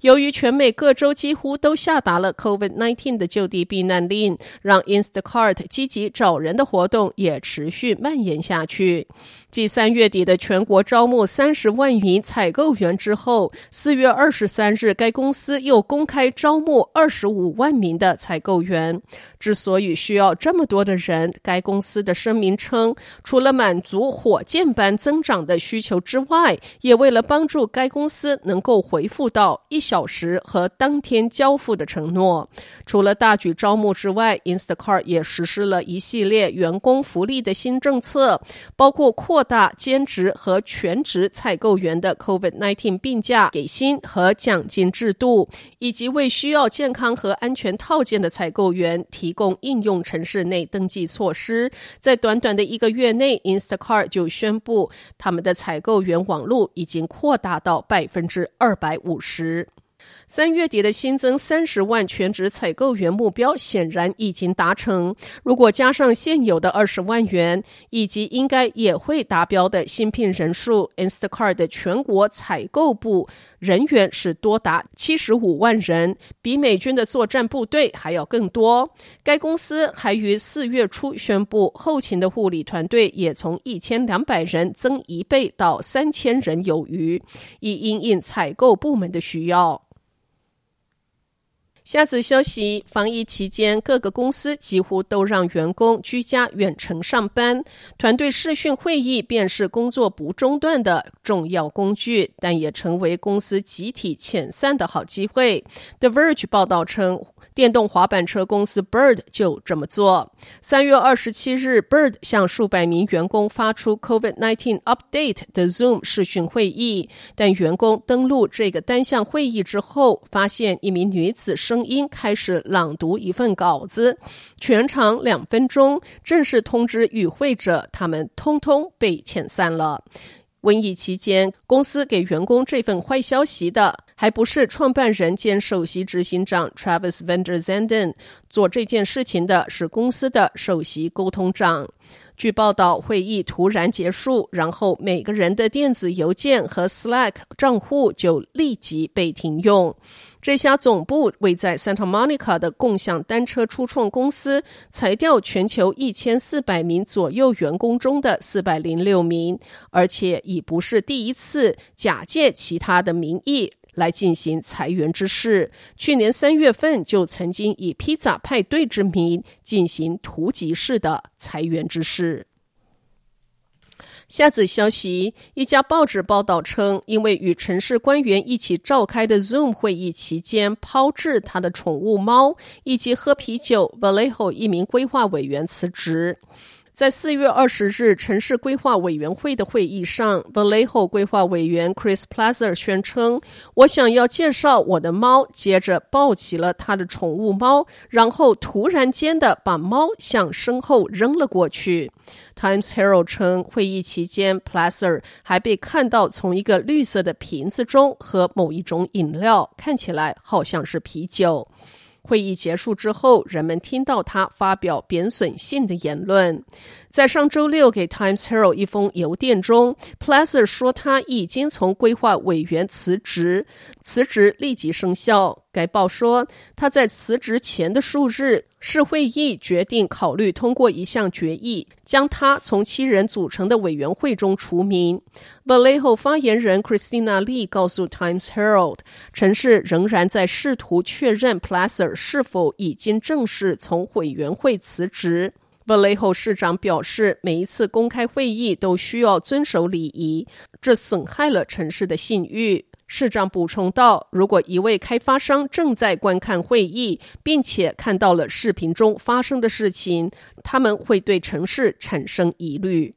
由于全美各州几乎都下达了 COVID-19 的就地避难令，让 Instacart 积极找人的活动也持续蔓延下去。继三月底的全国招募三十万名采购员之后，四月二十三日，该公司又公开招募二十五万名的采购员。之所以需要这么多的人，该公司的声明称，除了满足火箭般增长的需求之外，也为了帮助该公司能够恢复到一小时和当天交付的承诺。除了大举招募之外，Instacart 也实施了一系列员工福利的新政策，包括扩大兼职和全职采购员的 COVID-19 病假给薪和奖金制度，以及为需要健康和安全套件的采购员提供应用城市内登记措施。在短短的一个月内，Instacart 就宣布他们的采购员网络已经扩大到百分之二百五十。时三月底的新增三十万全职采购员目标显然已经达成。如果加上现有的二十万元，以及应该也会达标的新聘人数，Instacart 的全国采购部人员是多达七十五万人，比美军的作战部队还要更多。该公司还于四月初宣布，后勤的护理团队也从一千两百人增一倍到三千人有余，以因应采购部门的需要。下次消息：防疫期间，各个公司几乎都让员工居家远程上班。团队视讯会议便是工作不中断的重要工具，但也成为公司集体遣散的好机会。The Verge 报道称，电动滑板车公司 Bird 就这么做。三月二十七日，Bird 向数百名员工发出 COVID-19 Update 的 Zoom 视讯会议，但员工登录这个单向会议之后，发现一名女子声音开始朗读一份稿子，全长两分钟，正式通知与会者，他们通通被遣散了。瘟疫期间，公司给员工这份坏消息的，还不是创办人兼首席执行长 Travis VanderZanden，做这件事情的是公司的首席沟通长。据报道，会议突然结束，然后每个人的电子邮件和 Slack 账户就立即被停用。这家总部位在 Santa Monica 的共享单车初创公司裁掉全球一千四百名左右员工中的四百零六名，而且已不是第一次假借其他的名义。来进行裁员之事。去年三月份就曾经以披萨派对之名进行突击式的裁员之事。下子消息，一家报纸报道称，因为与城市官员一起召开的 Zoom 会议期间抛掷他的宠物猫以及喝啤酒，Vallejo 一名规划委员辞职。在四月二十日城市规划委员会的会议上，Vallejo 规划委员 Chris Plazer 宣称：“我想要介绍我的猫。”接着抱起了他的宠物猫，然后突然间的把猫向身后扔了过去。Times Herald 称，会议期间，Plazer 还被看到从一个绿色的瓶子中喝某一种饮料，看起来好像是啤酒。会议结束之后，人们听到他发表贬损性的言论。在上周六给 Times Herald 一封邮件中 p l a s e r 说他已经从规划委员辞职，辞职立即生效。该报说他在辞职前的数日，市会议决定考虑通过一项决议，将他从七人组成的委员会中除名。Vallejo 发言人 Christina Lee 告诉 Times Herald，城市仍然在试图确认 Placer 是否已经正式从委员会辞职。Vallejo 市长表示，每一次公开会议都需要遵守礼仪，这损害了城市的信誉。市长补充道：“如果一位开发商正在观看会议，并且看到了视频中发生的事情，他们会对城市产生疑虑。”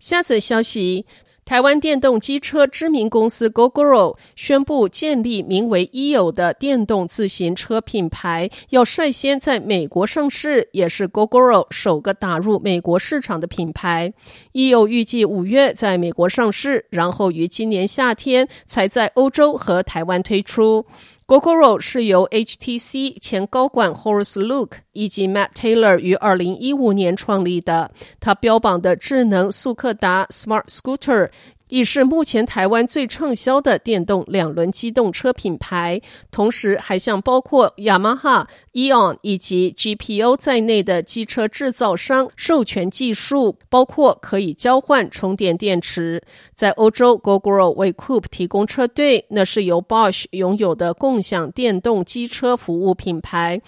下则消息。台湾电动机车知名公司 Gogoro 宣布建立名为 EO 的电动自行车品牌，要率先在美国上市，也是 Gogoro 首个打入美国市场的品牌。EO 预计五月在美国上市，然后于今年夏天才在欧洲和台湾推出。Gogoro 是由 HTC 前高管 Horace Luke 以及 Matt Taylor 于二零一五年创立的。他标榜的智能速克达 Smart Scooter。已是目前台湾最畅销的电动两轮机动车品牌，同时还向包括雅马哈、EON 以及 GPO 在内的机车制造商授权技术，包括可以交换充电电池。在欧洲，Gogoro 为 Coop 提供车队，那是由 Bosch 拥有的共享电动机车服务品牌，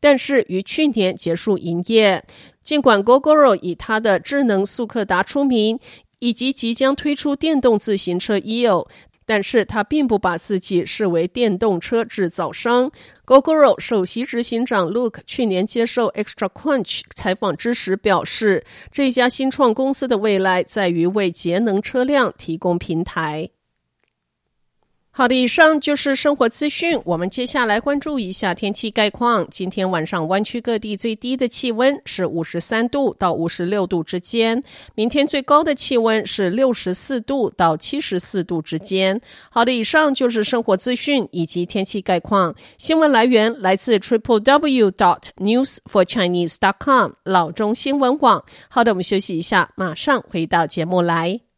但是于去年结束营业。尽管 Gogoro 以它的智能速克达出名。以及即将推出电动自行车 EO，但是他并不把自己视为电动车制造商。Gogoro 首席执行长 Luke 去年接受 Extra Crunch 采访之时表示，这家新创公司的未来在于为节能车辆提供平台。好的，以上就是生活资讯。我们接下来关注一下天气概况。今天晚上湾区各地最低的气温是五十三度到五十六度之间，明天最高的气温是六十四度到七十四度之间。好的，以上就是生活资讯以及天气概况。新闻来源来自 triple w dot news for chinese dot com 老中新闻网。好的，我们休息一下，马上回到节目来。